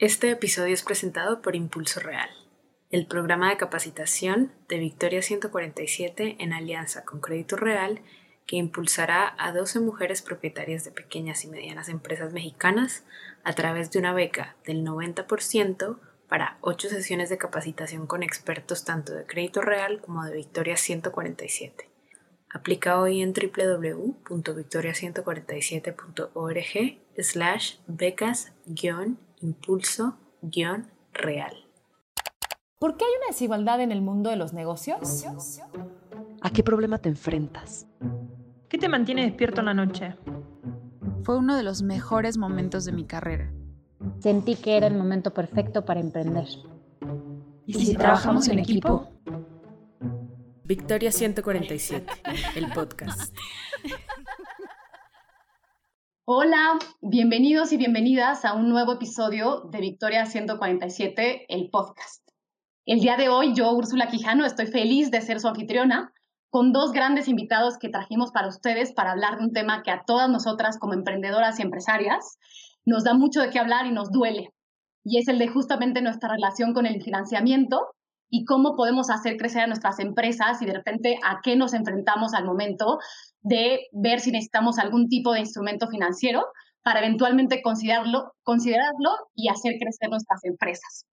Este episodio es presentado por Impulso Real, el programa de capacitación de Victoria 147 en alianza con Crédito Real que impulsará a 12 mujeres propietarias de pequeñas y medianas empresas mexicanas a través de una beca del 90% para 8 sesiones de capacitación con expertos tanto de Crédito Real como de Victoria 147. Aplica hoy en www.victoria147.org slash becas-impulso-real. ¿Por qué hay una desigualdad en el mundo de los negocios? ¿A qué problema te enfrentas? ¿Qué te mantiene despierto en la noche? Fue uno de los mejores momentos de mi carrera. Sentí que era el momento perfecto para emprender. ¿Y si, trabajamos en equipo? Victoria 147, el podcast. Hola, bienvenidos y bienvenidas a un nuevo episodio de Victoria 147, el podcast. El día de hoy yo, Úrsula Quijano, estoy feliz de ser su anfitriona con dos grandes invitados que trajimos para ustedes para hablar de un tema que a todas nosotras como emprendedoras y empresarias nos da mucho de qué hablar y nos duele. Y es el de justamente nuestra relación con el financiamiento y cómo podemos hacer crecer a nuestras empresas y de repente a qué nos enfrentamos al momento de ver si necesitamos algún tipo de instrumento financiero para eventualmente considerarlo, considerarlo y hacer crecer nuestras empresas.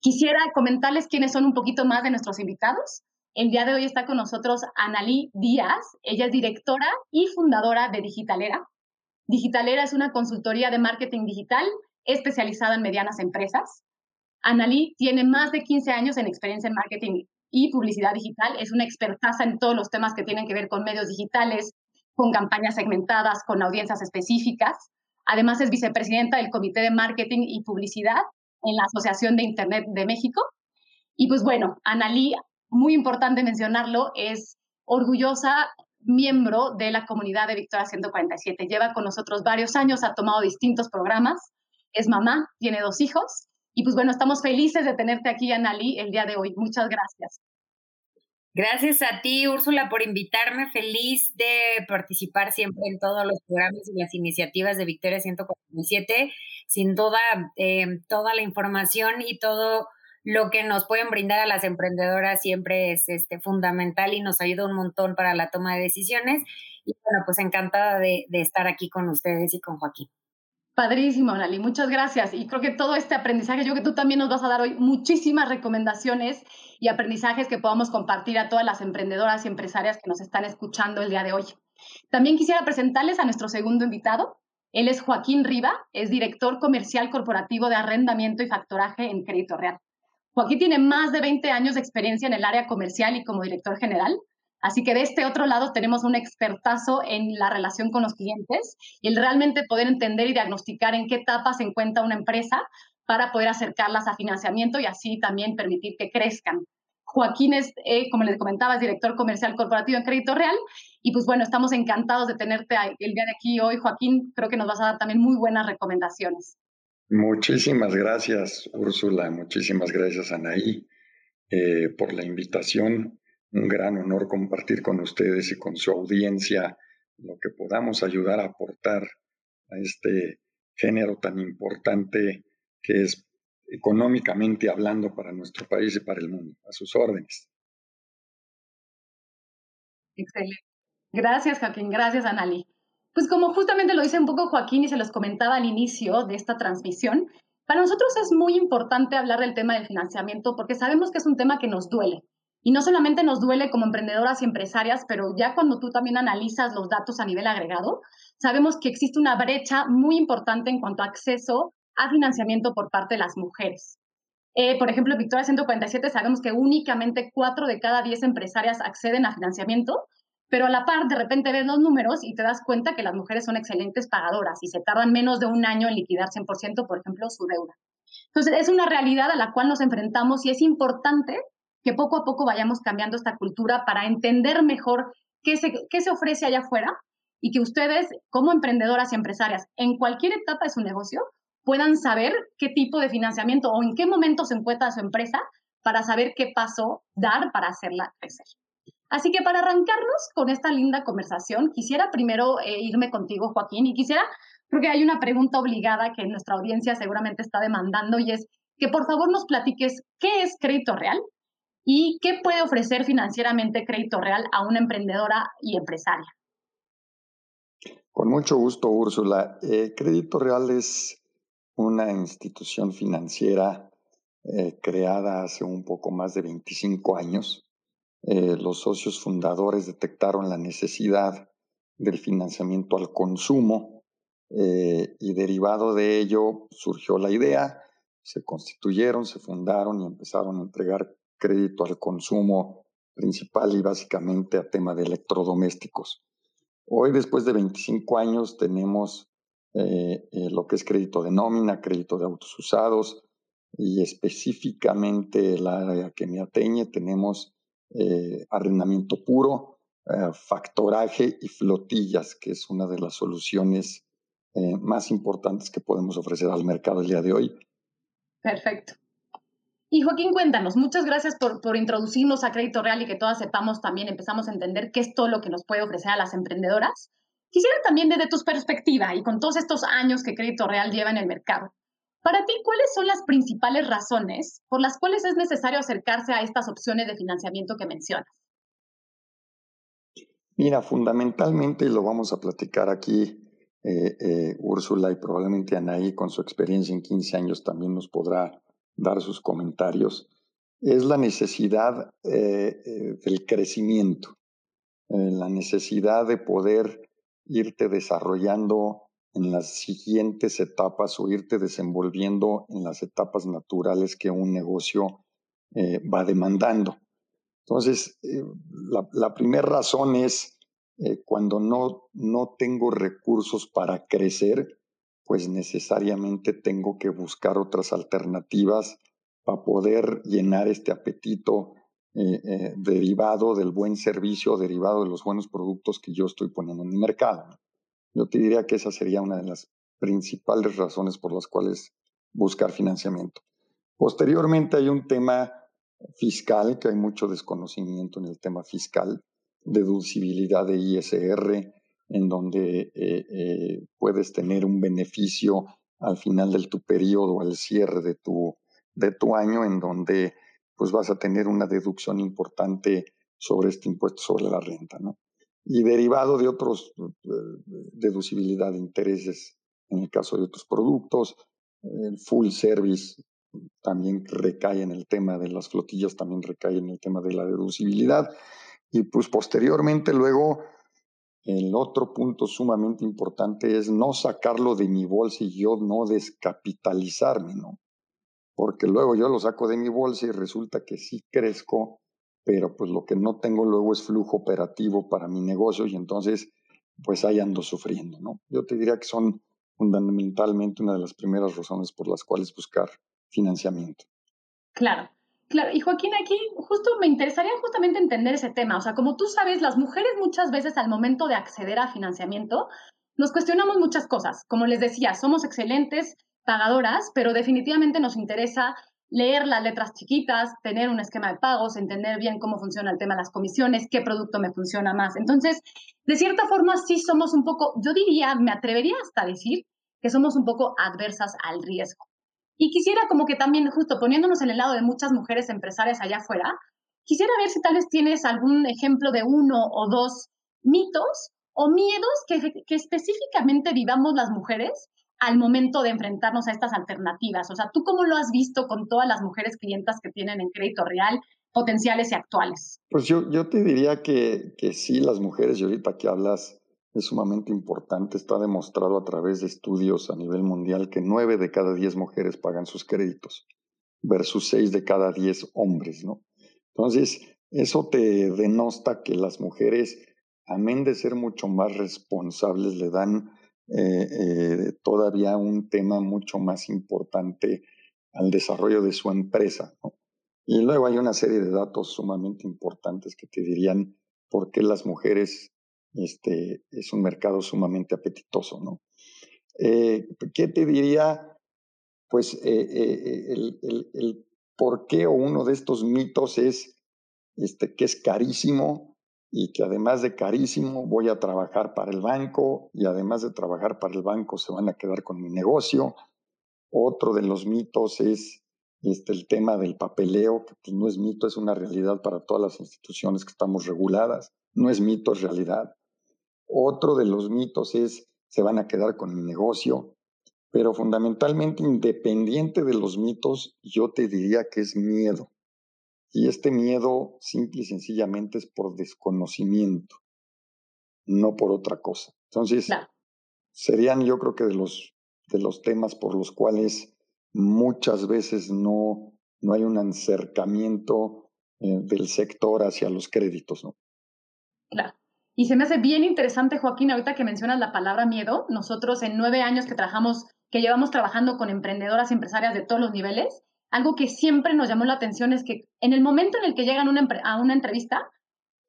Quisiera comentarles quiénes son un poquito más de nuestros invitados. El día de hoy está con nosotros Analí Díaz. Ella es directora y fundadora de Digitalera. Digitalera es una consultoría de marketing digital especializada en medianas empresas. Analí tiene más de 15 años en experiencia en marketing y publicidad digital. Es una expertaza en todos los temas que tienen que ver con medios digitales, con campañas segmentadas, con audiencias específicas. Además, es vicepresidenta del Comité de Marketing y Publicidad en la Asociación de Internet de México. Y pues bueno, Analí, muy importante mencionarlo, es orgullosa miembro de la comunidad de Victoria 147. Lleva con nosotros varios años, ha tomado distintos programas, es mamá, tiene dos hijos y pues bueno, estamos felices de tenerte aquí, Anali, el día de hoy. Muchas gracias. Gracias a ti, Úrsula, por invitarme. Feliz de participar siempre en todos los programas y las iniciativas de Victoria 147. Sin duda, eh, toda la información y todo lo que nos pueden brindar a las emprendedoras siempre es este, fundamental y nos ayuda un montón para la toma de decisiones. Y bueno, pues encantada de estar aquí con ustedes y con Joaquín. Padrísimo, Nali, muchas gracias. Y creo que todo este aprendizaje, yo que tú también nos vas a dar hoy muchísimas recomendaciones y aprendizajes que podamos compartir a todas las emprendedoras y empresarias que nos están escuchando el día de hoy. También quisiera presentarles a nuestro segundo invitado. Él es Joaquín Riva, es director comercial corporativo de arrendamiento y factoraje en Crédito Real. Joaquín tiene más de 20 años de experiencia en el área comercial y como director general. Así que de este otro lado tenemos un expertazo en la relación con los clientes y el realmente poder entender y diagnosticar en qué etapa se encuentra una empresa para poder acercarlas a financiamiento y así también permitir que crezcan. Joaquín es, eh, como les comentaba, es director comercial corporativo en Crédito Real. Y pues bueno, estamos encantados de tenerte el día de aquí hoy. Joaquín, creo que nos vas a dar también muy buenas recomendaciones. Muchísimas gracias, Úrsula. Muchísimas gracias, Anaí, eh, por la invitación un gran honor compartir con ustedes y con su audiencia lo que podamos ayudar a aportar a este género tan importante que es económicamente hablando para nuestro país y para el mundo. A sus órdenes. Excelente. Gracias, Joaquín. Gracias, Anali. Pues como justamente lo dice un poco Joaquín y se los comentaba al inicio de esta transmisión, para nosotros es muy importante hablar del tema del financiamiento porque sabemos que es un tema que nos duele. Y no solamente nos duele como emprendedoras y empresarias, pero ya cuando tú también analizas los datos a nivel agregado, sabemos que existe una brecha muy importante en cuanto a acceso a financiamiento por parte de las mujeres. Eh, por ejemplo, en Victoria 147 sabemos que únicamente 4 de cada 10 empresarias acceden a financiamiento, pero a la par de repente ves los números y te das cuenta que las mujeres son excelentes pagadoras y se tardan menos de un año en liquidar 100%, por ejemplo, su deuda. Entonces, es una realidad a la cual nos enfrentamos y es importante que poco a poco vayamos cambiando esta cultura para entender mejor qué se, qué se ofrece allá afuera y que ustedes, como emprendedoras y empresarias, en cualquier etapa de su negocio, puedan saber qué tipo de financiamiento o en qué momento se encuentra su empresa para saber qué paso dar para hacerla crecer. Así que para arrancarnos con esta linda conversación, quisiera primero eh, irme contigo, Joaquín, y quisiera creo que hay una pregunta obligada que nuestra audiencia seguramente está demandando y es que por favor nos platiques qué es crédito real y qué puede ofrecer financieramente crédito real a una emprendedora y empresaria. Con mucho gusto, Úrsula. Eh, crédito Real es una institución financiera eh, creada hace un poco más de 25 años. Eh, los socios fundadores detectaron la necesidad del financiamiento al consumo y derivado de ello surgió la idea, se constituyeron, se fundaron y empezaron a entregar crédito al consumo principal y básicamente a tema de electrodomésticos. Hoy, después de 25 años, tenemos eh, eh, lo que es crédito de nómina, crédito de autos usados y específicamente el área que me atañe tenemos eh, arrendamiento puro, factoraje y flotillas, que es una de las soluciones más importantes que podemos ofrecer al mercado el día de hoy. Perfecto. Y Joaquín, cuéntanos, muchas gracias por, por, introducirnos a Crédito Real y que todas sepamos también, empezamos a entender qué es todo lo que nos puede ofrecer a las emprendedoras. Quisiera también desde tu perspectiva y con todos estos años que Crédito Real lleva en el mercado, para ti, ¿cuáles son las principales razones por las cuales es necesario acercarse a estas opciones de financiamiento que mencionas? Mira, fundamentalmente, y lo vamos a platicar aquí, eh, eh, Úrsula y probablemente Anaí, con su experiencia en 15 años, también nos podrá dar sus comentarios, es la necesidad eh, eh, del crecimiento, eh, la necesidad de poder irte desarrollando en las siguientes etapas o irte desenvolviendo en las etapas naturales que un negocio va demandando. Entonces, la, la primera razón es cuando no, no tengo recursos para crecer, pues necesariamente tengo que buscar otras alternativas para poder llenar este apetito eh, eh, derivado del buen servicio, derivado de los buenos productos que yo estoy poniendo en mi mercado. Yo te diría que esa sería una de las principales razones por las cuales buscar financiamiento. Posteriormente hay un tema fiscal, que hay mucho desconocimiento en el tema fiscal, deducibilidad de ISR, en donde eh, eh, puedes tener un beneficio al final de tu periodo, al cierre de tu, de tu año, en donde pues vas a tener una deducción importante sobre este impuesto sobre la renta, ¿no? Y derivado de otros, eh, deducibilidad de intereses en el caso de otros productos, el full service también recae en el tema de las flotillas, también recae en el tema de la deducibilidad. Y pues posteriormente luego el otro punto sumamente importante es no sacarlo de mi bolsa y yo no descapitalizarme, ¿no? Porque luego yo lo saco de mi bolsa y resulta que sí crezco, pero pues lo que no tengo luego es flujo operativo para mi negocio y entonces pues ahí ando sufriendo, ¿no? Yo te diría que son fundamentalmente una de las primeras razones por las cuales buscar financiamiento. Claro. Claro, y Joaquín, aquí justo me interesaría justamente entender ese tema. O sea, como tú sabes, las mujeres muchas veces al momento de acceder a financiamiento nos cuestionamos muchas cosas. Como les decía, somos excelentes pagadoras, pero definitivamente nos interesa leer las letras chiquitas, tener un esquema de pagos, entender bien cómo funciona el tema de las comisiones, qué producto me funciona más. Entonces, de cierta forma, sí somos un poco, yo diría, me atrevería hasta decir que somos un poco adversas al riesgo. Y quisiera como que también, justo poniéndonos en el lado de muchas mujeres empresarias allá afuera, quisiera ver si tal vez tienes algún ejemplo de uno o dos mitos o miedos que, que específicamente vivamos las mujeres al momento de enfrentarnos a estas alternativas. O sea, ¿tú cómo lo has visto con todas las mujeres clientas que tienen en crédito real, potenciales y actuales? Pues yo, yo te diría que, que sí, las mujeres, y ahorita que hablas es sumamente importante. Está demostrado a través de estudios a nivel mundial que nueve de cada diez mujeres pagan sus créditos versus seis de cada diez hombres, ¿no? Entonces, eso te denosta que las mujeres, amén de ser mucho más responsables, le dan eh, eh, todavía un tema mucho más importante al desarrollo de su empresa. Y luego hay una serie de datos sumamente importantes que te dirían por qué las mujeres este, es un mercado sumamente apetitoso, ¿no? Eh, ¿Qué te diría? Pues eh, eh, el, el, el, por qué o uno de estos mitos es este, que es carísimo y que además de carísimo voy a trabajar para el banco y además de trabajar para el banco se van a quedar con mi negocio. Otro de los mitos es este, el tema del papeleo, que pues, no es mito, es una realidad para todas las instituciones que estamos reguladas. No es mito, es realidad. Otro de los mitos es se van a quedar con mi negocio, pero fundamentalmente independiente de los mitos, yo te diría que es miedo. Y este miedo simple y sencillamente es por desconocimiento, no por otra cosa. Entonces, serían yo creo que de los, de los temas por los cuales muchas veces no, no hay un acercamiento eh, del sector hacia los créditos, ¿no? Claro. Y se me hace bien interesante, Joaquín, ahorita que mencionas la palabra miedo. Nosotros en nueve años que trabajamos, que llevamos trabajando con emprendedoras y empresarias de todos los niveles, algo que siempre nos llamó la atención es que en el momento en el que llegan a una entrevista,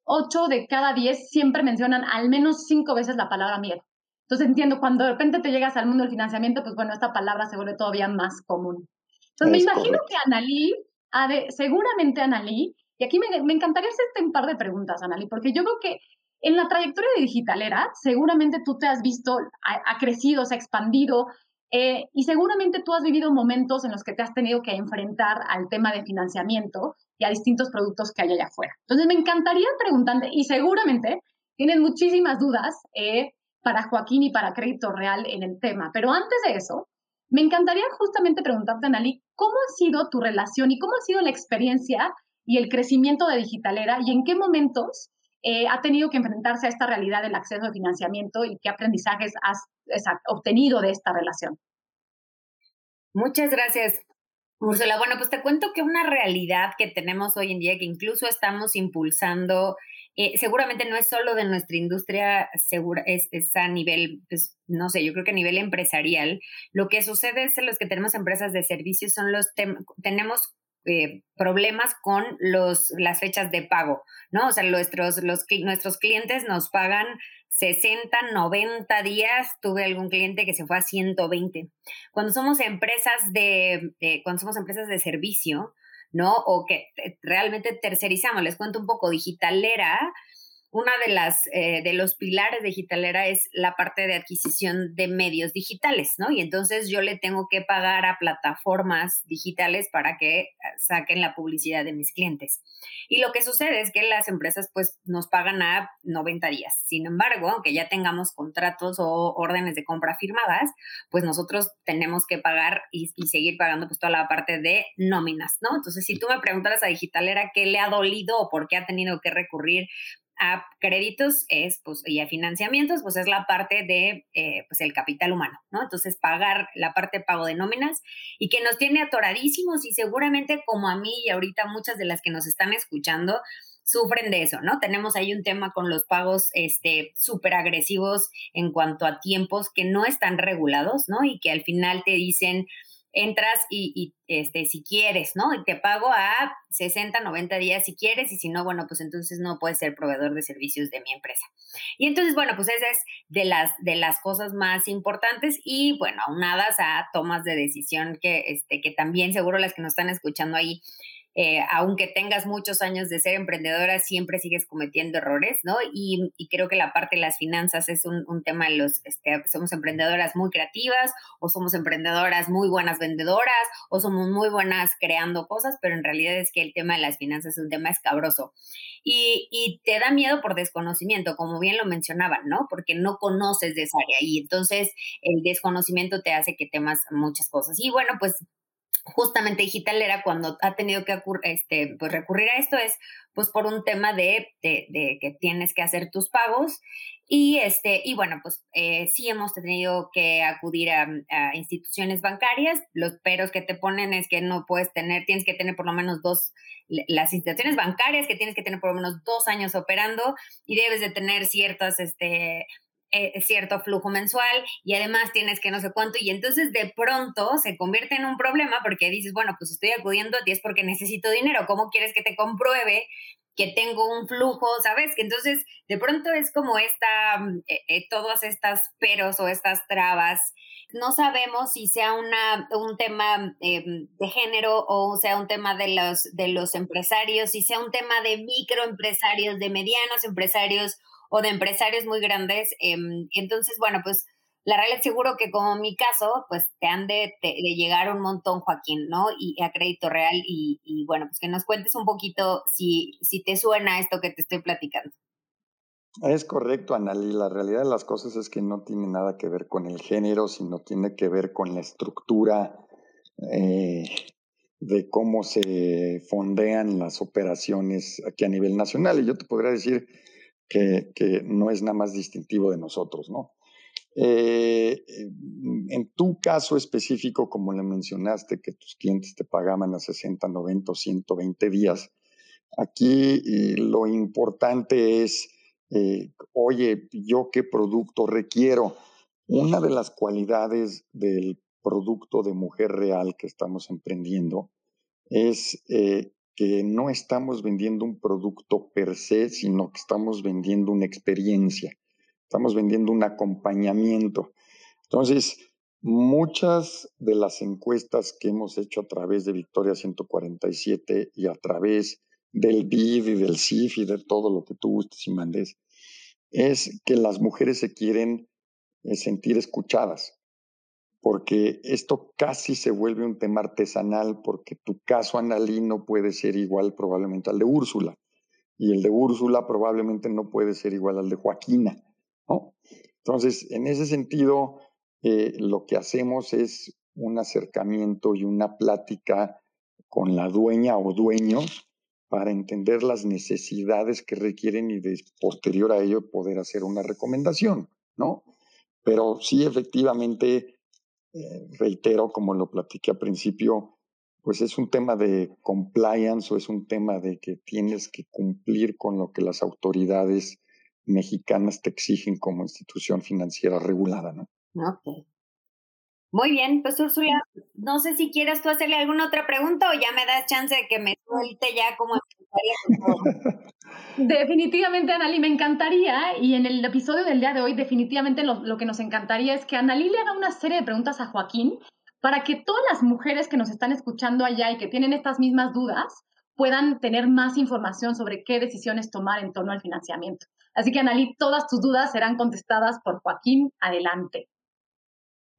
ocho de cada diez siempre mencionan al menos cinco veces la palabra miedo. Entonces entiendo, cuando de repente te llegas al mundo del financiamiento, pues bueno, esta palabra se vuelve todavía más común. Entonces me imagino que Analí, seguramente Analí, y aquí me, me encantaría hacerte un par de preguntas, Analí, porque yo creo que en la trayectoria de Digitalera, seguramente tú te has visto, ha, crecido, se ha expandido, eh, y seguramente tú has vivido momentos en los que te has tenido que enfrentar al tema de financiamiento y a distintos productos que hay allá afuera. Entonces, me encantaría preguntarte, y seguramente tienes muchísimas dudas eh, para Joaquín y para Crédito Real en el tema. Pero antes de eso, me encantaría justamente preguntarte, Analí, ¿cómo ha sido tu relación y cómo ha sido la experiencia y el crecimiento de Digitalera y en qué momentos eh, ha tenido que enfrentarse a esta realidad del acceso a financiamiento y qué aprendizajes has, obtenido de esta relación? Muchas gracias, Úrsula. Bueno, pues te cuento que una realidad que tenemos hoy en día, que incluso estamos impulsando eh, seguramente no es solo de nuestra industria, segura, es, a nivel, pues, no sé, yo creo que a nivel empresarial. Lo que sucede es que los que tenemos empresas de servicios son los, tenemos eh, problemas con los, las fechas de pago, ¿no? O sea, nuestros, los, nuestros clientes nos pagan 60, 90 días. Tuve algún cliente que se fue a 120. Cuando somos empresas de, cuando somos empresas de servicio, ¿no? O que realmente tercerizamos. Les cuento un poco, Digitalera una de las eh, de los pilares de Digitalera es la parte de adquisición de medios digitales, ¿no? Y entonces yo le tengo que pagar a plataformas digitales para que eh, saquen la publicidad de mis clientes. Y lo que sucede es que las empresas pues nos pagan a 90 días. Sin embargo, aunque ya tengamos contratos o órdenes de compra firmadas, pues nosotros tenemos que pagar y, y seguir pagando pues toda la parte de nóminas, ¿no? Entonces, si tú me preguntaras a Digitalera qué le ha dolido o por qué ha tenido que recurrir a créditos es, pues, y a financiamientos, pues es la parte de, eh, pues, el capital humano, ¿no? Entonces, pagar la parte de pago de nóminas y que nos tiene atoradísimos y seguramente como a mí y ahorita muchas de las que nos están escuchando, sufren de eso, ¿no? Tenemos ahí un tema con los pagos este súper agresivos en cuanto a tiempos que no están regulados, ¿no? Y que al final te dicen, entras y, este, si quieres, ¿no? Y te pago a 60, 90 días si quieres y si no, bueno, pues entonces no puedes ser proveedor de servicios de mi empresa. Y entonces, bueno, pues esa es de las, de las cosas más importantes y, bueno, aunadas a tomas de decisión que, este, que también seguro las que nos están escuchando ahí eh, aunque tengas muchos años de ser emprendedora, siempre sigues cometiendo errores, ¿no? Y, creo que la parte de las finanzas es un, tema de los, este, somos emprendedoras muy creativas o somos emprendedoras muy buenas vendedoras o somos muy buenas creando cosas, pero en realidad es que el tema de las finanzas es un tema escabroso. Y, y te da miedo por desconocimiento, como bien lo mencionaban, ¿no? Porque no conoces de esa área y entonces el desconocimiento te hace que temas muchas cosas. Y bueno, pues justamente digital era cuando ha tenido que este, pues recurrir a esto es pues por un tema de, de, que tienes que hacer tus pagos. Y este y bueno pues eh, sí hemos tenido que acudir a, instituciones bancarias. Los peros que te ponen es que no puedes tener tienes que tener por lo menos dos las instituciones bancarias que tienes que tener por lo menos dos años operando y debes de tener ciertas este eh, cierto flujo mensual y además tienes que no sé cuánto y entonces de pronto se convierte en un problema porque dices, bueno, pues estoy acudiendo a ti es porque necesito dinero, ¿cómo quieres que te compruebe que tengo un flujo, ¿sabes? Que entonces de pronto es como esta, mm, eh, eh, todas estas peros o estas trabas. No sabemos si sea una, un tema em, de género o sea un tema de los, de los empresarios, si sea un tema de microempresarios, de medianos empresarios o de empresarios muy grandes. Em, entonces, bueno, pues la realidad seguro que como mi caso, pues te han de, llegar un montón, Joaquín, ¿no? Y a crédito real y, bueno, pues que nos cuentes un poquito si, si te suena esto que te estoy platicando. Es correcto, Analí. La realidad de las cosas es que no tiene nada que ver con el género, sino tiene que ver con la estructura eh, de cómo se fondean las operaciones aquí a nivel nacional. Y yo te podría decir que, no es nada más distintivo de nosotros, ¿no? Eh, en tu caso específico, como le mencionaste, que tus clientes te pagaban a 60, 90 o 120 días, aquí eh, lo importante es, eh, oye, ¿yo qué producto requiero? Una de las cualidades del producto de mujer real que estamos emprendiendo es que no estamos vendiendo un producto per se, sino que estamos vendiendo una experiencia. Estamos vendiendo un acompañamiento. Entonces, muchas de las encuestas que hemos hecho a través de Victoria 147 y a través del BID y del CIF y de todo lo que tú gustes y mandes, es que las mujeres se quieren eh, sentir escuchadas, porque esto casi se vuelve un tema artesanal, porque tu caso analino puede ser igual probablemente al de Úrsula, y el de Úrsula probablemente no puede ser igual al de Joaquina. Entonces, en ese sentido, eh, lo que hacemos es un acercamiento y una plática con la dueña o dueño para entender las necesidades que requieren y de, posterior a ello poder hacer una recomendación, ¿no? Pero sí, efectivamente, eh, reitero, como lo platiqué al principio, pues es un tema de compliance o es un tema de que tienes que cumplir con lo que las autoridades mexicanas te exigen como institución financiera regulada, ¿no? Ok. Muy bien, pues Úrsula, no sé si quieres tú hacerle alguna otra pregunta o ya me das chance de que me suelte ya como Definitivamente, Anali, me encantaría, y en el episodio del día de hoy, definitivamente lo, lo que nos encantaría es que Anali le haga una serie de preguntas a Joaquín para que todas las mujeres que nos están escuchando allá y que tienen estas mismas dudas puedan tener más información sobre qué decisiones tomar en torno al financiamiento. Así que, Analí, todas tus dudas serán contestadas por Joaquín. Adelante.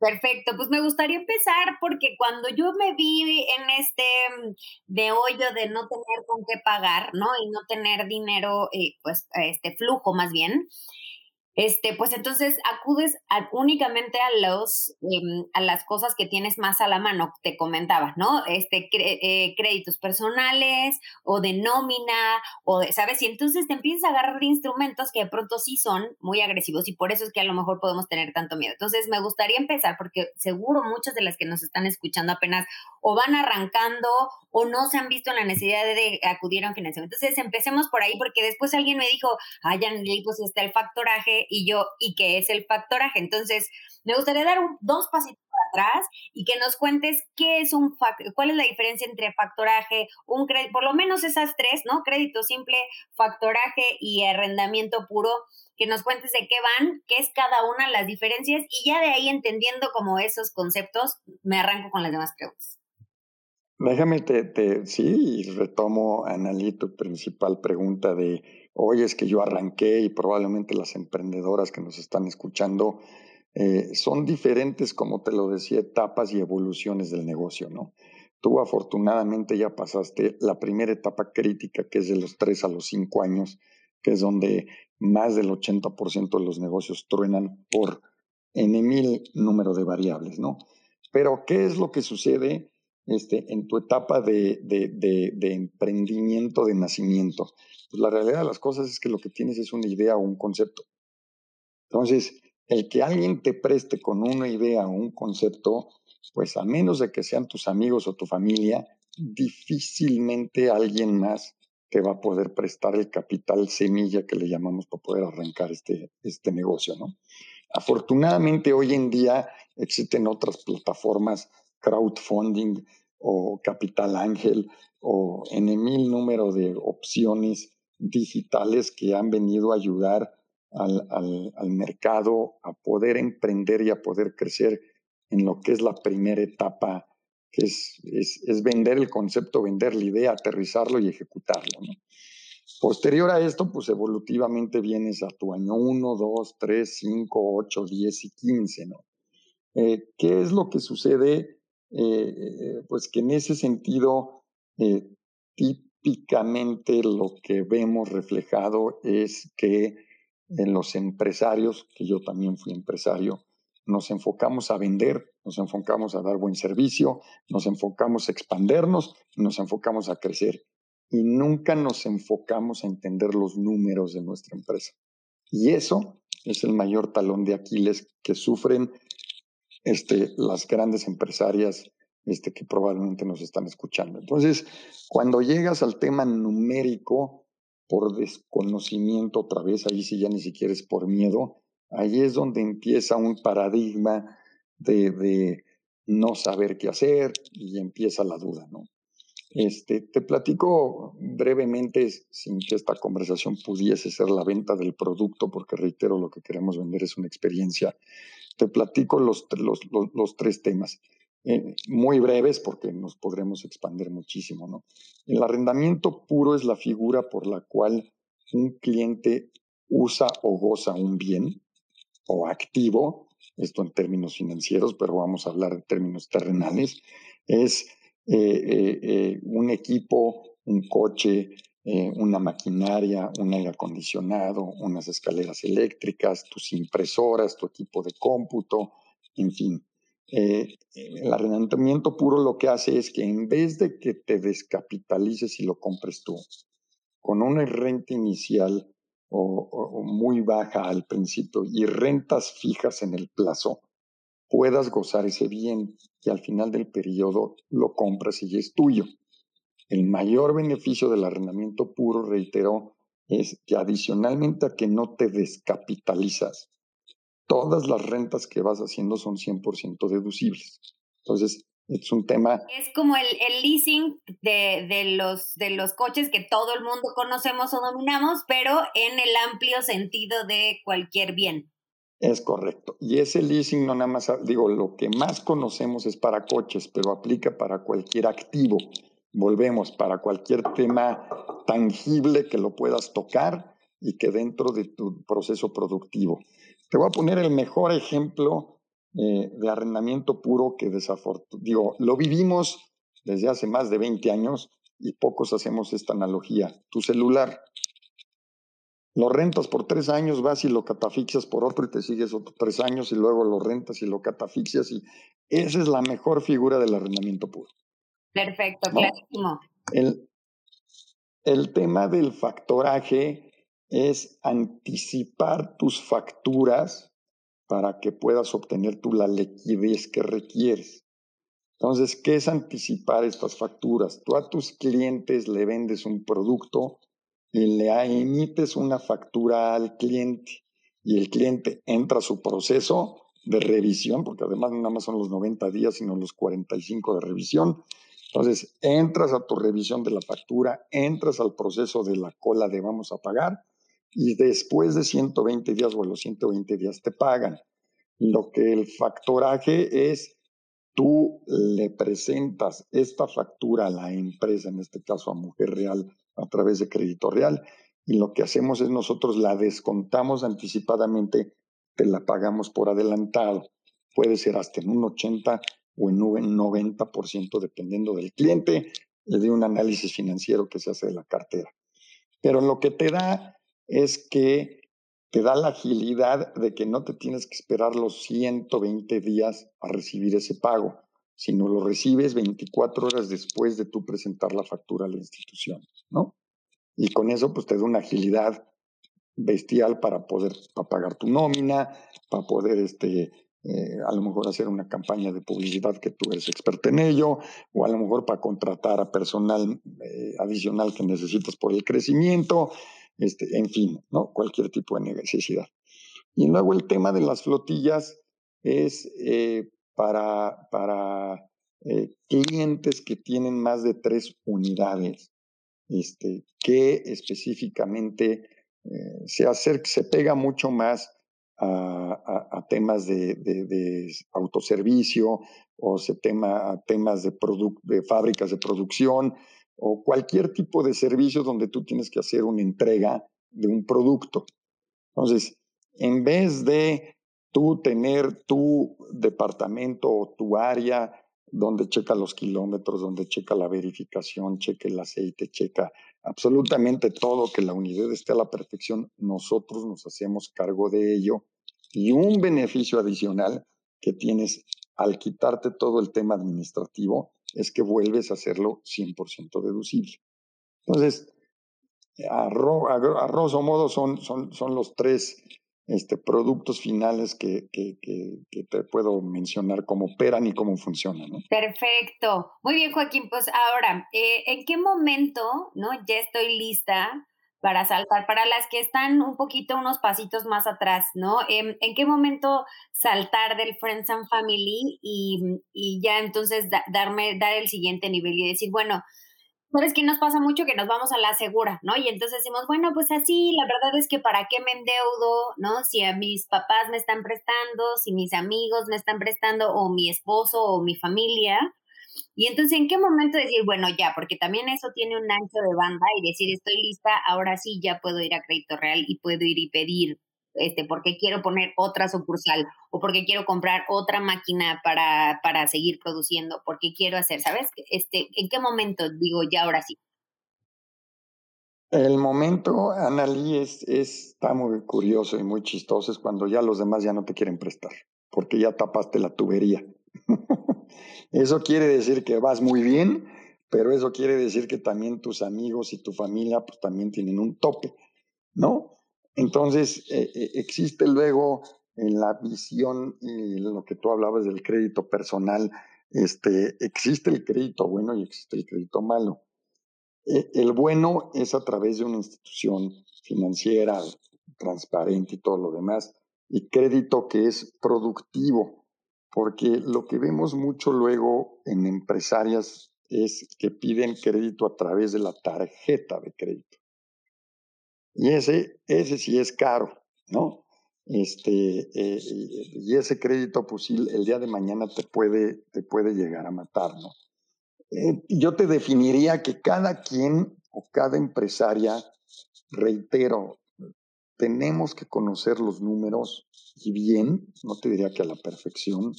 Perfecto, pues me gustaría empezar porque cuando yo me vi en este mm, de hoyo de no tener con qué pagar, ¿no? Y no tener dinero, eh, pues este flujo más bien, este, pues entonces acudes únicamente a los em, a las cosas que tienes más a la mano, te comentaba, ¿no? Este eh, créditos personales o de nómina o de, ¿sabes? Y entonces te empiezas a agarrar instrumentos que de pronto sí son muy agresivos y por eso es que a lo mejor podemos tener tanto miedo. Entonces me gustaría empezar porque seguro muchas de las que nos están escuchando apenas o van arrancando o no se han visto en la necesidad de acudir a un financiamiento. Entonces empecemos por ahí porque después alguien me dijo, ay, pues está el factoraje y yo, ¿y qué es el factoraje? Entonces, me gustaría dar dos pasitos para atrás y que nos cuentes qué es un cuál es la diferencia entre factoraje, un crédito, por lo menos esas tres, ¿no? Crédito simple, factoraje y arrendamiento puro que nos cuentes de qué van, qué es cada una, las diferencias y ya de ahí entendiendo como esos conceptos, me arranco con las demás preguntas. Déjame, te, te, sí, y retomo, Analí, tu principal pregunta de, oye, es que yo arranqué y probablemente las emprendedoras que nos están escuchando eh, son diferentes, como te lo decía, etapas y evoluciones del negocio, ¿no? Tú afortunadamente ya pasaste la primera etapa crítica, que es de los tres a los cinco años, que es donde más del 80% de los negocios truenan por n número de variables, ¿no? Pero, ¿qué es lo que sucede? Este, en tu etapa de, de, emprendimiento, de nacimiento. Pues la realidad de las cosas es que lo que tienes es una idea o un concepto. Entonces, el que alguien te preste con una idea o un concepto, pues a menos de que sean tus amigos o tu familia, difícilmente alguien más te va a poder prestar el capital semilla que le llamamos para poder arrancar este, este negocio, ¿no? Afortunadamente hoy en día existen otras plataformas crowdfunding o capital ángel o en el mil número de opciones digitales que han venido a ayudar al, al, mercado a poder emprender y a poder crecer en lo que es la primera etapa, que es, es, es vender el concepto, vender la idea, aterrizarlo y ejecutarlo. ¿no? Posterior a esto, pues evolutivamente vienes a tu año 1, 2, 3, 5, 8, 10 y 15, ¿no? Eh, ¿Qué es lo que sucede? Eh, pues que en ese sentido, eh, típicamente lo que vemos reflejado es que en los empresarios, que yo también fui empresario, nos enfocamos a vender, nos enfocamos a dar buen servicio, nos enfocamos a expandernos, nos enfocamos a crecer y nunca nos enfocamos a entender los números de nuestra empresa. Y eso es el mayor talón de Aquiles que sufren este, las grandes empresarias este, que probablemente nos están escuchando. Entonces, cuando llegas al tema numérico, por desconocimiento otra vez, ahí sí ya ni siquiera es por miedo, ahí es donde empieza un paradigma de, de no saber qué hacer y empieza la duda, ¿no? Este, te platico brevemente, sin que esta conversación pudiese ser la venta del producto, porque reitero, lo que queremos vender es una experiencia. Te platico los, los, los, tres temas, eh, muy breves porque nos podremos expandir muchísimo. ¿no? El arrendamiento puro es la figura por la cual un cliente usa o goza un bien o activo, esto en términos financieros, pero vamos a hablar en términos terrenales, es eh, eh, un equipo, un coche, una maquinaria, un aire acondicionado, unas escaleras eléctricas, tus impresoras, tu equipo de cómputo, en fin. el arrendamiento puro lo que hace es que en vez de que te descapitalices y lo compres tú, con una renta inicial o muy baja al principio y rentas fijas en el plazo, puedas gozar ese bien y al final del periodo lo compras y es tuyo. El mayor beneficio del arrendamiento puro, reitero, es que adicionalmente a que no te descapitalizas, todas las rentas que vas haciendo son 100% deducibles. Entonces, es un tema... Es como el, el leasing de, de, los, de los coches que todo el mundo conocemos o dominamos, pero en el amplio sentido de cualquier bien. Es correcto. Y ese leasing no nada más, digo, lo que más conocemos es para coches, pero aplica para cualquier activo. Volvemos, para cualquier tema tangible que lo puedas tocar y que dentro de tu proceso productivo. Te voy a poner el mejor ejemplo eh, de arrendamiento puro que desafortunadamente, digo, lo vivimos desde hace más de 20 años y pocos hacemos esta analogía. Tu celular, lo rentas por tres años, vas y lo catafixias por otro y te sigues otros tres años y luego lo rentas y lo catafixias y esa es la mejor figura del arrendamiento puro. Perfecto, clarísimo. El, el tema del factoraje es anticipar tus facturas para que puedas obtener tú la liquidez que requieres. Entonces, ¿qué es anticipar estas facturas? Tú a tus clientes le vendes un producto y le emites una factura al cliente y el cliente entra a su proceso de revisión, porque además no nada más son los 90 días, sino los 45 de revisión. Entonces, entras a tu revisión de la factura, entras al proceso de la cola de vamos a pagar y después de 120 días o los 120 días te pagan. Lo que el factoraje es, tú le presentas esta factura a la empresa, en este caso a Mujer Real, a través de crédito real. Y lo que hacemos es nosotros la descontamos anticipadamente, te la pagamos por adelantado. Puede ser hasta en un 80 o en un 90% dependiendo del cliente y de un análisis financiero que se hace de la cartera. Pero lo que te da es que te da la agilidad de que no te tienes que esperar los 120 días a recibir ese pago sino lo recibes 24 horas después de tú presentar la factura a la institución, ¿no? Y con eso pues te da una agilidad bestial para poder pagar tu nómina, para poder este, eh, a lo mejor hacer una campaña de publicidad que tú eres experto en ello, o a lo mejor para contratar a personal eh, adicional que necesitas por el crecimiento, este, en fin, ¿no? Cualquier tipo de necesidad. Y luego el tema de las flotillas es eh, para, para clientes que tienen más de tres unidades. este, que específicamente se, acerca, se pega mucho más a, temas de, autoservicio o se tema, a temas de, de fábricas de producción o cualquier tipo de servicio donde tú tienes que hacer una entrega de un producto. Entonces, en vez de tú tener tu departamento o tu área donde checa los kilómetros, donde checa la verificación, checa el aceite, checa absolutamente todo, que la unidad esté a la perfección, nosotros nos hacemos cargo de ello. Y un beneficio adicional que tienes al quitarte todo el tema administrativo es que vuelves a hacerlo 100% deducible. Entonces, a, modo son, son, son los tres este, productos finales que, que, que, te puedo mencionar cómo operan y cómo funcionan. ¿no? Perfecto. Muy bien, Joaquín. Pues ahora, eh, ¿en qué momento no ya estoy lista para saltar? Para las que están un poquito, unos pasitos más atrás, ¿no? ¿En, qué momento saltar del Friends and Family y, y ya entonces darme, dar el siguiente nivel y decir, bueno, sabes que nos pasa mucho que nos vamos a la segura, ¿no? Y entonces decimos, bueno, pues así, la verdad es que para qué me endeudo, ¿no? Si a mis papás me están prestando, si mis amigos me están prestando, o mi esposo o mi familia. Y entonces, ¿en qué momento decir, bueno, ya, porque también eso tiene un ancho de banda y decir, estoy lista, ahora sí ya puedo ir a crédito real y puedo ir y pedir este, porque quiero poner otra sucursal o porque quiero comprar otra máquina para, para seguir produciendo, porque quiero hacer, ¿sabes? Este, ¿En qué momento digo ya ahora sí? El momento, Analí, es, es, está muy curioso y muy chistoso, es cuando ya los demás ya no te quieren prestar, porque ya tapaste la tubería. eso quiere decir que vas muy bien, pero eso quiere decir que también tus amigos y tu familia pues también tienen un tope, ¿no? Entonces, eh, eh, existe luego en la visión y lo que tú hablabas del crédito personal, este, existe el crédito bueno y existe el crédito malo. Eh, el bueno es a través de una institución financiera transparente y todo lo demás, y crédito que es productivo, porque lo que vemos mucho luego en empresarias es que piden crédito a través de la tarjeta de crédito. Y ese, ese sí es caro, ¿no? Este, eh, y ese crédito, pues el día de mañana te puede, te puede llegar a matar, ¿no? Eh, yo te definiría que cada quien o cada empresaria, reitero, tenemos que conocer los números y bien, no te diría que a la perfección,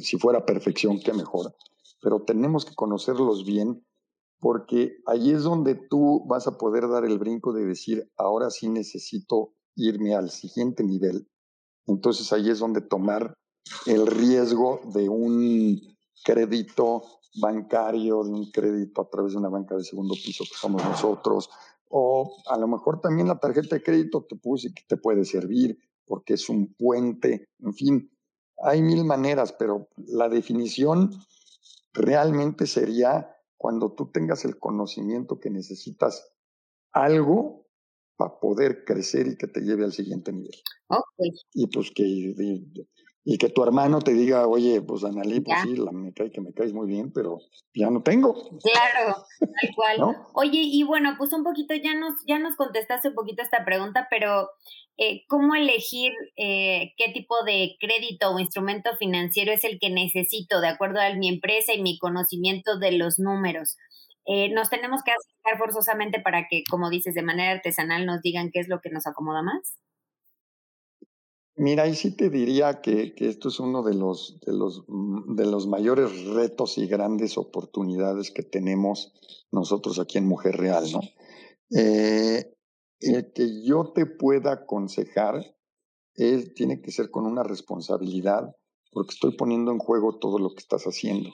si fuera perfección, qué mejor, pero tenemos que conocerlos bien porque ahí es donde tú vas a poder dar el brinco de decir, ahora sí necesito irme al siguiente nivel. Entonces ahí es donde tomar el riesgo de un crédito bancario, de un crédito a través de una banca de segundo piso que somos nosotros, o a lo mejor también la tarjeta de crédito te puse que te puede servir porque es un puente, en fin, hay mil maneras, pero la definición realmente sería cuando tú tengas el conocimiento que necesitas algo para poder crecer y que te lleve al siguiente nivel. Okay. Y pues que y que tu hermano te diga, oye, pues Analí, pues sí, la, me cae que me caes muy bien, pero ya no tengo. Claro, tal cual. Oye, y bueno, pues un poquito, ya nos, ya nos contestaste un poquito esta pregunta, pero eh, ¿cómo elegir eh, qué tipo de crédito o instrumento financiero es el que necesito de acuerdo a mi empresa y mi conocimiento de los números? Eh, nos tenemos que acercar forzosamente para que, como dices, de manera artesanal nos digan qué es lo que nos acomoda más. Mira, y sí te diría que, esto es uno de los, de, los, mm, de los mayores retos y grandes oportunidades que tenemos nosotros aquí en Mujer Real, ¿no? Eh, el que yo te pueda aconsejar es, tiene que ser con una responsabilidad, porque estoy poniendo en juego todo lo que estás haciendo.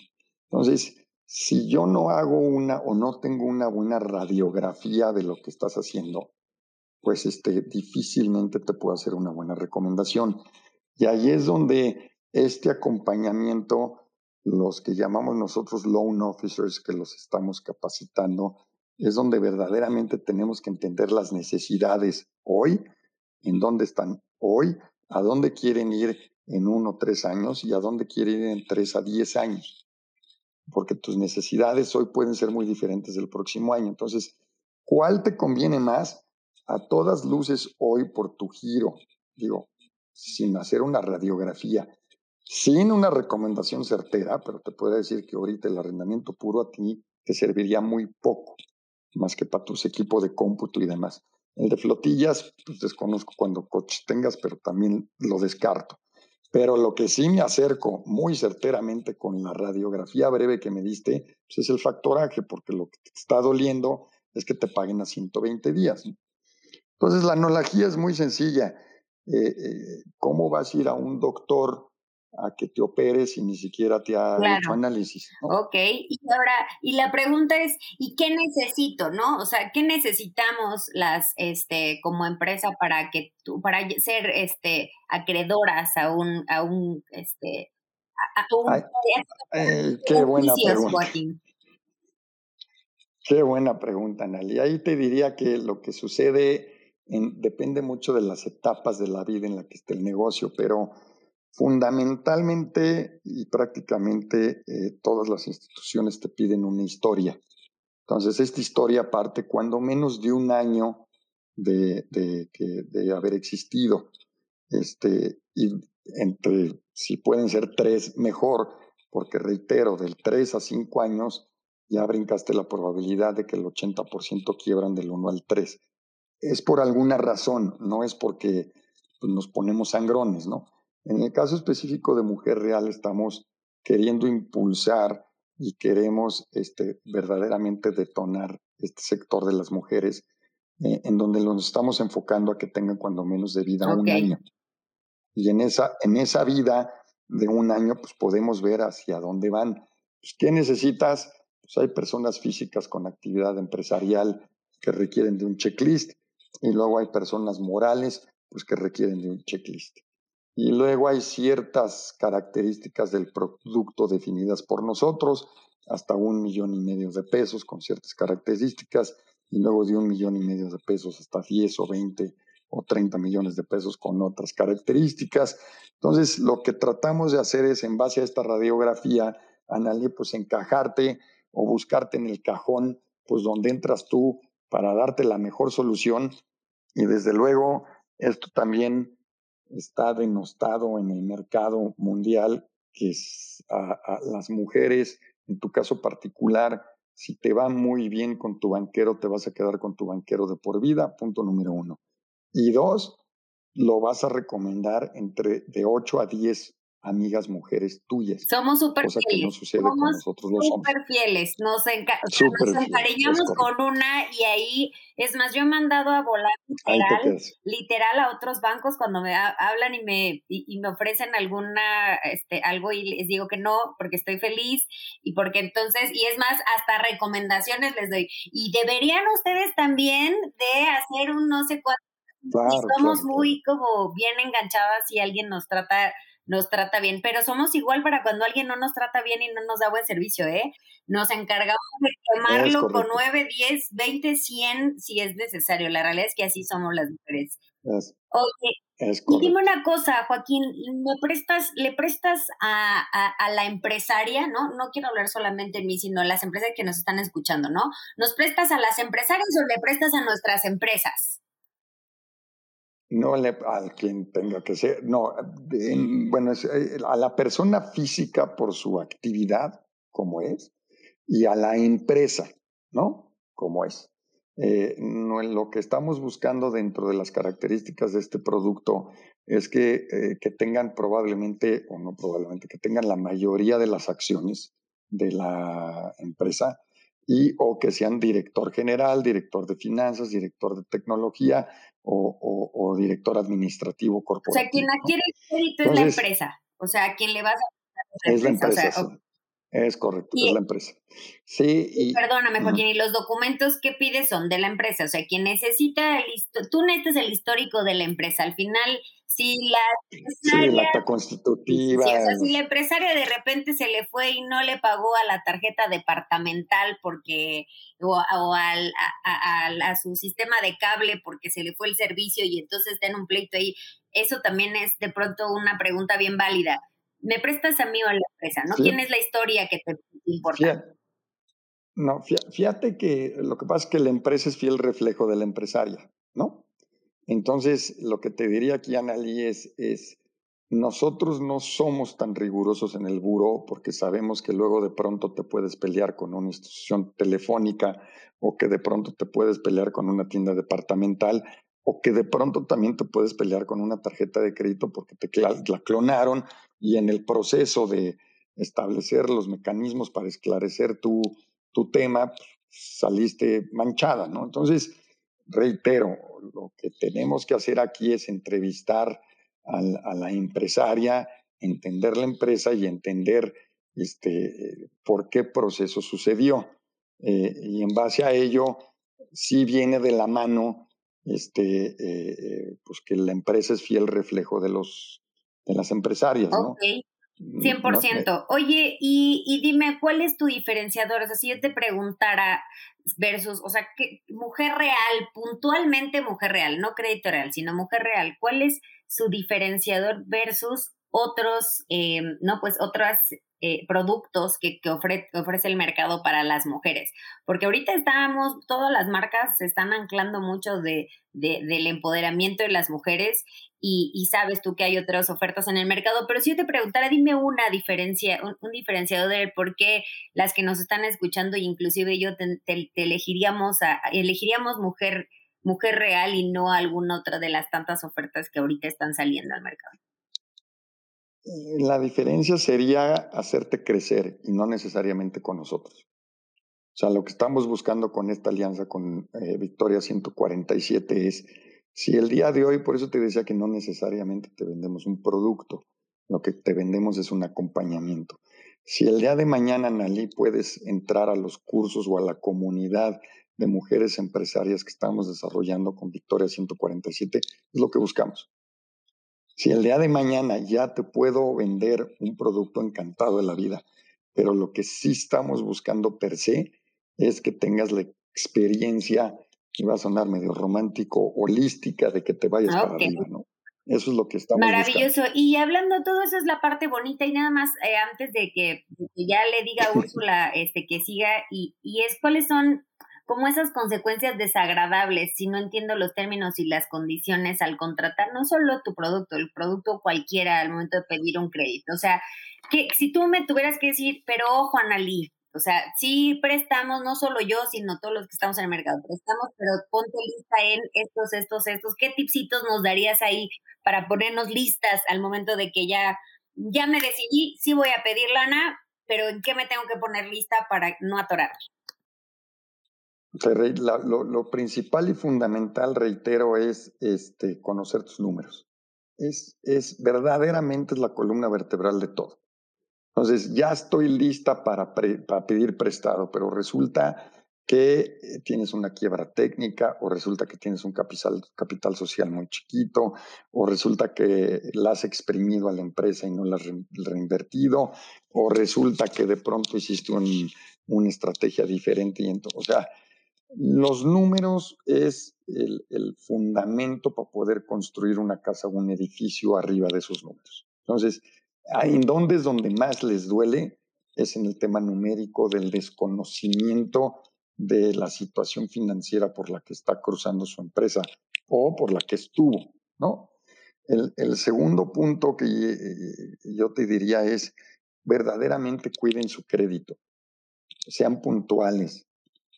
Entonces, si yo no hago una o no tengo una buena radiografía de lo que estás haciendo, pues este, difícilmente te puedo hacer una buena recomendación. Y ahí es donde este acompañamiento, los que llamamos nosotros loan officers, que los estamos capacitando, es donde verdaderamente tenemos que entender las necesidades hoy, en dónde están hoy, a dónde quieren ir en uno o tres años y a dónde quieren ir en tres a diez años. Porque tus necesidades hoy pueden ser muy diferentes del próximo año. Entonces, ¿Cuál te conviene más? A todas luces hoy por tu giro, digo, sin hacer una radiografía, sin una recomendación certera, pero te puedo decir que ahorita el arrendamiento puro a ti te serviría muy poco, más que para tus equipos de cómputo y demás. El de flotillas, pues desconozco cuando coches tengas, pero también lo descarto. Pero lo que sí me acerco muy certeramente con la radiografía breve que me diste, pues es el factoraje, porque lo que te está doliendo es que te paguen a 120 días. Entonces la analogía es muy sencilla. Eh, eh, ¿Cómo vas a ir a un doctor a que te operes y ni siquiera te ha hecho análisis. Ok, y ahora, y la pregunta es, ¿y qué necesito, no? O sea, ¿qué necesitamos las, este, como empresa para que tú, para ser, este, acreedoras a un, a un, este, a, un, eh, qué buena pregunta. Qué buena pregunta, Nali. Ahí te diría que lo que sucede depende mucho de las etapas de la vida en la que esté el negocio, pero Fundamentalmente y prácticamente eh, todas las instituciones te piden una historia. Entonces, esta historia parte cuando menos de un año de, de, haber existido. Este, y entre, si pueden ser tres, mejor, porque reitero, del tres a cinco años ya brincaste la probabilidad de que el 80% quiebran del 1 al 3. Es por alguna razón, no es porque pues, nos ponemos sangrones, ¿no? En el caso específico de Mujer Real estamos queriendo impulsar y queremos este, verdaderamente detonar este sector de las mujeres, eh, en donde nos estamos enfocando a que tengan cuando menos de vida un año. Y en esa, en esa vida de un año, pues podemos ver hacia dónde van. Pues, ¿Qué necesitas? Pues hay personas físicas con actividad empresarial que requieren de un checklist y luego hay personas morales pues que requieren de un checklist. Y luego hay ciertas características del producto definidas por nosotros, hasta un millón y medio de pesos con ciertas características, y luego de un millón y medio de pesos hasta 10 o 20 o 30 millones de pesos con otras características. Entonces, lo que tratamos de hacer es, en base a esta radiografía, analizar, pues encajarte o buscarte en el cajón, pues donde entras tú para darte la mejor solución. Y desde luego, esto también está denostado en el mercado mundial, que es a, las mujeres, en tu caso particular, si te va muy bien con tu banquero, te vas a quedar con tu banquero de por vida, punto número uno. Y dos, lo vas a recomendar entre de 8 a 10 amigas mujeres tuyas. Somos súper fieles. Somos súper fieles. Nos, encariñamos con una y ahí, es más, yo he mandado a volar literal, literal a otros bancos cuando me hablan y me, y, me ofrecen alguna, este, algo y les digo que no, porque estoy feliz y porque entonces, y es más, hasta recomendaciones les doy. Y deberían ustedes también de hacer un no sé cuánto. y somos muy como bien enganchadas si alguien nos trata nos trata bien, pero somos igual para cuando alguien no nos trata bien y no nos da buen servicio, ¿eh? Nos encargamos de quemarlo con 9, 10, 20, 100 si es necesario. La realidad es que así somos las mujeres. Oye, y dime una cosa, Joaquín, ¿me prestas, le prestas a, a, la empresaria, ¿no? No quiero hablar solamente de mí, sino a las empresas que nos están escuchando, ¿no? ¿Nos prestas a las empresarias o le prestas a nuestras empresas? No le, al quien tenga que ser, no, bueno, eh, a la persona física por su actividad, como es, y a la empresa, ¿no? Como es. Eh, no, lo que estamos buscando dentro de las características de este producto es que, eh, que tengan probablemente, o no probablemente, que tengan la mayoría de las acciones de la empresa y o que sean director general, director de finanzas, director de tecnología o, director administrativo corporativo. O sea, quien adquiere el crédito es la empresa. O sea, quien le vas a... Es la empresa. Es correcto, es la empresa. Sí, y, perdóname, Joaquín, y los documentos que pides son de la empresa, o sea, quien necesita, el, tú necesitas el histórico de la empresa. Al final, si la empresaria, sí, la acta constitutiva. o sea, si la empresaria de repente se le fue y no le pagó a la tarjeta departamental porque, o, o al, a, a, su sistema de cable porque se le fue el servicio y entonces está en un pleito ahí, eso también es de pronto una pregunta bien válida. ¿Me prestas a mí o a la empresa? ¿No? ¿Quién es la historia que te importa? No, fíjate que lo que pasa es que la empresa es fiel reflejo de la empresaria. Entonces, lo que te diría aquí, Analí, es, nosotros no somos tan rigurosos en el buro porque sabemos que luego de pronto te puedes pelear con una institución telefónica o que de pronto te puedes pelear con una tienda departamental o que de pronto también te puedes pelear con una tarjeta de crédito porque te la clonaron y en el proceso de establecer los mecanismos para esclarecer tu, tu tema, saliste manchada, ¿no? Entonces, reitero, lo que tenemos que hacer aquí es entrevistar a la empresaria, entender la empresa y entender este, por qué proceso sucedió. Eh, y en base a ello, sí viene de la mano este, eh, pues que la empresa es fiel reflejo de, los, de las empresarias, ¿no? 100%. Oye, y, y, dime, ¿cuál es tu diferenciador? O sea, si yo te preguntara versus, o sea, ¿qué, mujer real, puntualmente mujer real, no crédito real, sino mujer real, ¿cuál es su diferenciador versus otros, eh, no, pues otros eh, productos que, que ofrece el mercado para las mujeres. Porque ahorita estamos, todas las marcas se están anclando mucho de, del empoderamiento de las mujeres y, sabes tú que hay otras ofertas en el mercado, pero si yo te preguntara, dime una diferencia, un, diferenciador de por qué las que nos están escuchando, inclusive yo te, elegiríamos, a, elegiríamos mujer mujer real y no alguna otra de las tantas ofertas que ahorita están saliendo al mercado? La diferencia sería hacerte crecer y no necesariamente con nosotros. O sea, lo que estamos buscando con esta alianza con eh, Victoria 147 es, si el día de hoy, por eso te decía que no necesariamente te vendemos un producto, lo que te vendemos es un acompañamiento. Si el día de mañana, Nalí, puedes entrar a los cursos o a la comunidad de mujeres empresarias que estamos desarrollando con Victoria 147, es lo que buscamos. Si el día de mañana ya te puedo vender un producto encantado de la vida, pero lo que sí estamos buscando per se es que tengas la experiencia, que va a sonar medio romántico, holística, de que te vayas ah, para arriba, ¿no? Eso es lo que estamos Maravilloso. Y hablando todo eso es la parte bonita y nada más eh, antes de que, ya le diga a Úrsula este, que siga y, y es cuáles son como esas consecuencias desagradables si no entiendo los términos y las condiciones al contratar no solo tu producto, el producto cualquiera al momento de pedir un crédito. O sea, que si tú me tuvieras que decir, pero ojo, Analí, o sea, sí prestamos, no solo yo, sino todos los que estamos en el mercado, prestamos, pero ponte lista en estos, estos, estos. ¿Qué tipsitos nos darías ahí para ponernos listas al momento de que ya, ya me decidí, sí voy a pedir lana, pero en qué me tengo que poner lista para no atorarme? Lo, principal y fundamental, reitero, es este, conocer tus números. Es, es verdaderamente es la columna vertebral de todo. Entonces, ya estoy lista para, para pedir prestado, pero resulta que eh, tienes una quiebra técnica o resulta que tienes un capital, capital social muy chiquito o resulta que la has exprimido a la empresa y no la has reinvertido o resulta que de pronto hiciste un, una estrategia diferente y entonces, o sea, los números es el, fundamento para poder construir una casa o un edificio arriba de esos números. Entonces, ¿en dónde es donde más les duele? Es en el tema numérico del desconocimiento de la situación financiera por la que está cruzando su empresa o por la que estuvo, ¿no? El, segundo punto que eh, yo te diría es verdaderamente cuiden su crédito, sean puntuales,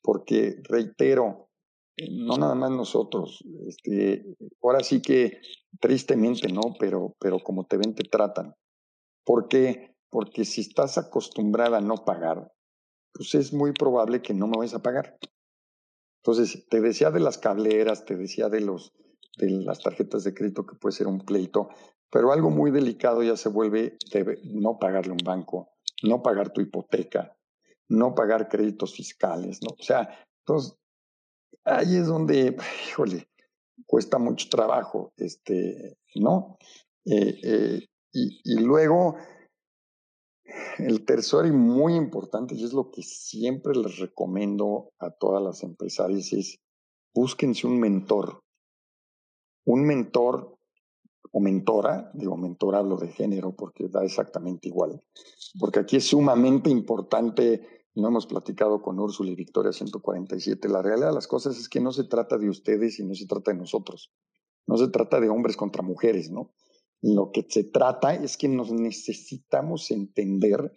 porque reitero, eh, no nada más nosotros, este, ahora sí que tristemente, ¿no? Pero, pero como te ven, te tratan. ¿Por qué? Porque si estás acostumbrada a no pagar, pues es muy probable que no me vayas a pagar. Entonces, te decía de las cableras, te decía de, los, de las tarjetas de crédito que puede ser un pleito, pero algo muy delicado ya se vuelve no pagarle un banco, no pagar tu hipoteca, no pagar créditos fiscales, ¿no? O sea, entonces, ahí es donde, híjole, cuesta mucho trabajo, este, ¿no? Eh, eh, y, luego, el tercero y muy importante, y es lo que siempre les recomiendo a todas las empresarias, es búsquense un mentor. Un mentor o mentora, digo mentor hablo de género porque da exactamente igual, porque aquí es sumamente importante lo hemos platicado con Úrsula y Victoria 147, la realidad de las cosas es que no se trata de ustedes y no se trata de nosotros. No se trata de hombres contra mujeres, ¿no? Lo que se trata es que nos necesitamos entender,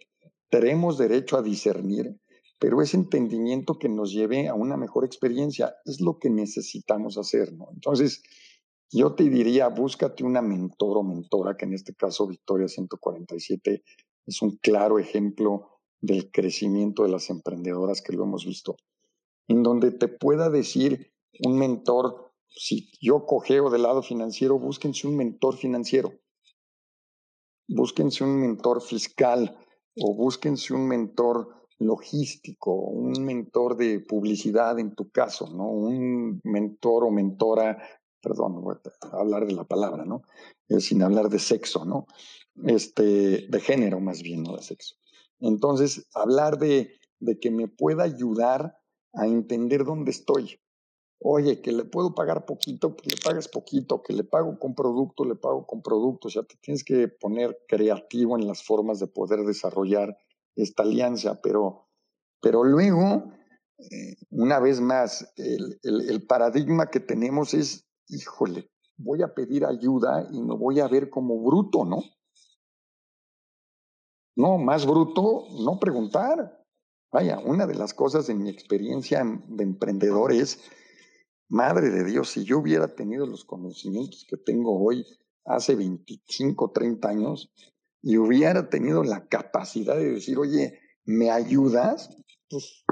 tenemos derecho a discernir, pero ese entendimiento que nos lleve a una mejor experiencia es lo que necesitamos hacer, ¿no? Entonces, yo te diría, búscate una mentor o mentora, que en este caso Victoria 147 es un claro ejemplo del crecimiento de las emprendedoras que lo hemos visto, en donde te pueda decir un mentor, si yo cogeo del lado financiero, búsquense un mentor financiero, búsquense un mentor fiscal o búsquense un mentor logístico, un mentor de publicidad en tu caso, ¿no? Un mentor o mentora, perdón, voy a hablar de la palabra, ¿no? Eh, sin hablar de sexo, ¿no? Este, de género más bien, no de sexo. Entonces, hablar de, de que me pueda ayudar a entender dónde estoy. Oye, que le puedo pagar poquito, que le pagas poquito, que le pago con producto, le pago con producto. O sea, te tienes que poner creativo en las formas de poder desarrollar esta alianza. Pero, pero luego, eh, una vez más, el, el, el paradigma que tenemos es, híjole, voy a pedir ayuda y me voy a ver como bruto, ¿no? No, más bruto, no preguntar. Vaya, una de las cosas en mi experiencia de emprendedor es, madre de Dios, si yo hubiera tenido los conocimientos que tengo hoy, hace 25, 30 años, y hubiera tenido la capacidad de decir, oye, ¿me ayudas? Pues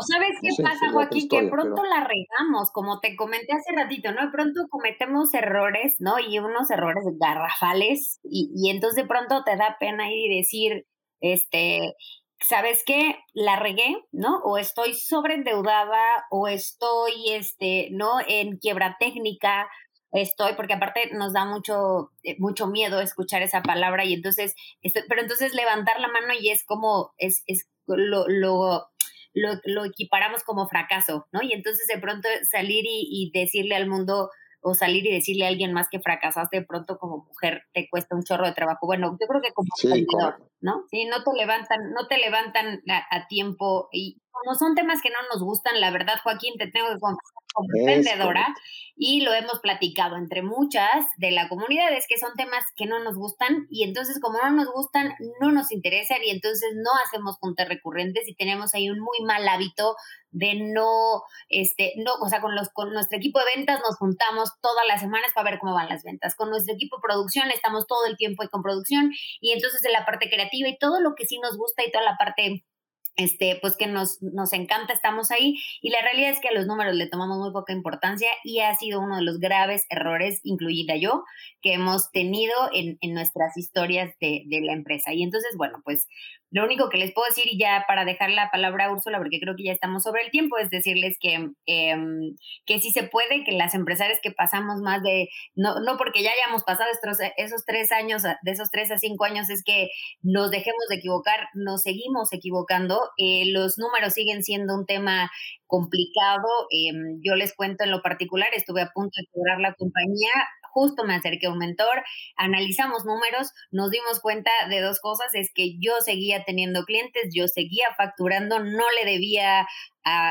o sabes qué pasa, Joaquín, que pronto la regamos, como te comenté hace ratito, ¿no? De pronto cometemos errores, ¿no? Y unos errores garrafales, y, y entonces de pronto te da pena ir y decir, este, ¿sabes qué? La regué, ¿no? O estoy sobreendeudada, o estoy, este, ¿no? En quiebra técnica, estoy, porque aparte nos da mucho, eh, mucho miedo escuchar esa palabra, y entonces, estoy, pero entonces levantar la mano y es como, es, es lo, lo lo, lo equiparamos como fracaso, ¿no? Y entonces de pronto salir y, y decirle al mundo, o salir y decirle a alguien más que fracasaste de pronto como mujer te cuesta un chorro de trabajo. Bueno, yo creo que como sí, ¿no? Sí, no te levantan, no te levantan a, tiempo y como son temas que no nos gustan, la verdad, Joaquín, te tengo que confesar como emprendedora y lo hemos platicado entre muchas de la comunidad, es que son temas que no nos gustan y entonces como no nos gustan, no nos interesan y entonces no hacemos juntas recurrentes y tenemos ahí un muy mal hábito de no, este, no, o sea, con, los, con nuestro equipo de ventas nos juntamos todas las semanas para ver cómo van las ventas. Con nuestro equipo de producción estamos todo el tiempo ahí con producción y entonces en la parte creativa y todo lo que sí nos gusta y toda la parte este, pues que nos, nos encanta, estamos ahí. Y la realidad es que a los números le tomamos muy poca importancia y ha sido uno de los graves errores, incluida yo, que hemos tenido en, en nuestras historias de, de, la empresa. Y entonces, bueno, pues lo único que les puedo decir, y ya para dejar la palabra a Úrsula, porque creo que ya estamos sobre el tiempo, es decirles que, eh, que sí se puede, que las empresarias que pasamos más de, no, no porque ya hayamos pasado estos, esos tres años, de esos tres a cinco años, es que nos dejemos de equivocar, nos seguimos equivocando, eh, los números siguen siendo un tema complicado. Eh, yo les cuento en lo particular, estuve a punto de quebrar la compañía justo me acerqué a un mentor, analizamos números, nos dimos cuenta de dos cosas, es que yo seguía teniendo clientes, yo seguía facturando, no le debía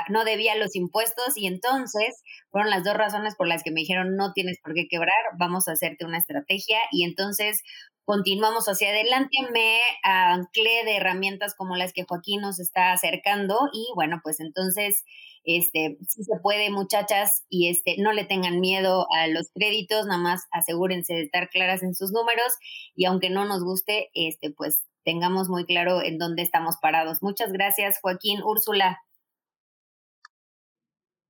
no debía los impuestos y entonces fueron las dos razones por las que me dijeron no tienes por qué quebrar, vamos a hacerte una estrategia y entonces continuamos hacia adelante, me anclé de herramientas como las que Joaquín nos está acercando y bueno, pues entonces este, si se puede, muchachas, y este, no le tengan miedo a los créditos, nada más asegúrense de estar claras en sus números y aunque no nos guste, este, pues tengamos muy claro en dónde estamos parados. Muchas gracias, Joaquín, Úrsula.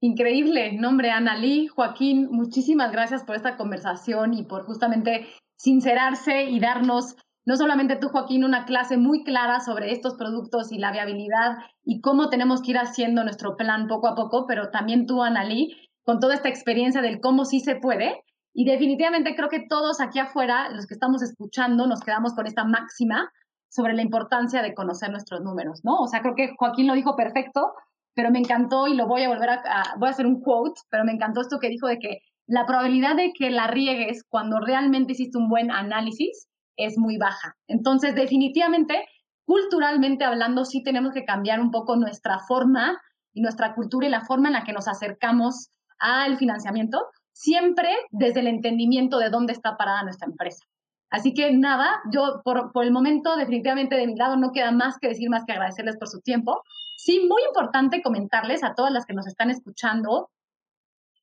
Increíble, nombre Lee, Joaquín, muchísimas gracias por esta conversación y por justamente sincerarse y darnos no solamente tú, Joaquín, una clase muy clara sobre estos productos y la viabilidad y cómo tenemos que ir haciendo nuestro plan poco a poco, pero también tú, Analí, con toda esta experiencia del cómo sí se puede. Y definitivamente creo que todos aquí afuera, los que estamos escuchando, nos quedamos con esta máxima sobre la importancia de conocer nuestros números, ¿no? O sea, creo que Joaquín lo dijo perfecto, pero me encantó y lo voy a volver a, a voy a hacer un quote, pero me encantó esto que dijo de que la probabilidad de que la riegues cuando realmente hiciste un buen análisis es muy baja. Entonces, definitivamente, culturalmente hablando, sí tenemos que cambiar un poco nuestra forma y nuestra cultura y la forma en la que nos acercamos al financiamiento, siempre desde el entendimiento de dónde está parada nuestra empresa. Así que nada, yo por, por, el momento definitivamente de mi lado no queda más que decir, más que agradecerles por su tiempo. Sí, muy importante comentarles a todas las que nos están escuchando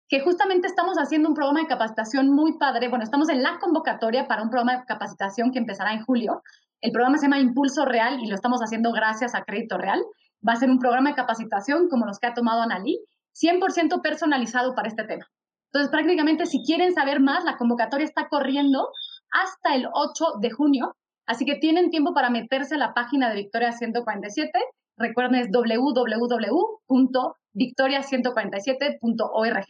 que justamente estamos haciendo un programa de capacitación muy padre. Bueno, estamos en la convocatoria para un programa de capacitación que empezará en julio. El programa se llama Impulso Real y lo estamos haciendo gracias a Crédito Real. Va a ser un programa de capacitación como los que ha tomado Analí, 100% personalizado para este tema. Entonces, prácticamente, si quieren saber más, la convocatoria está corriendo hasta el 8 de junio, así que tienen tiempo para meterse a la página de Victoria 147. Recuerden, es www.victoria147.org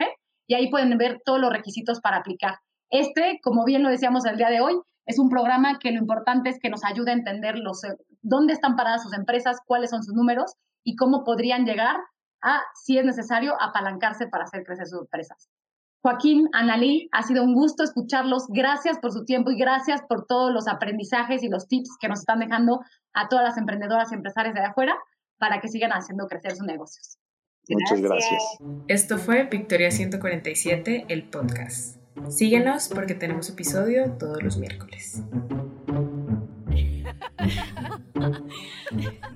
y ahí pueden ver todos los requisitos para aplicar. Este, como bien lo decíamos el día de hoy, es un programa que lo importante es que nos ayude a entender los, eh, dónde están paradas sus empresas, cuáles son sus números y cómo podrían llegar a, si es necesario, apalancarse para hacer crecer sus empresas. Joaquín, Analí, ha sido un gusto escucharlos. Gracias por su tiempo y gracias por todos los aprendizajes y los tips que nos están dejando a todas las emprendedoras y empresarias de afuera para que sigan haciendo crecer sus negocios. Muchas gracias. Esto fue Victoria 147, el podcast. Síguenos porque tenemos episodio todos los miércoles.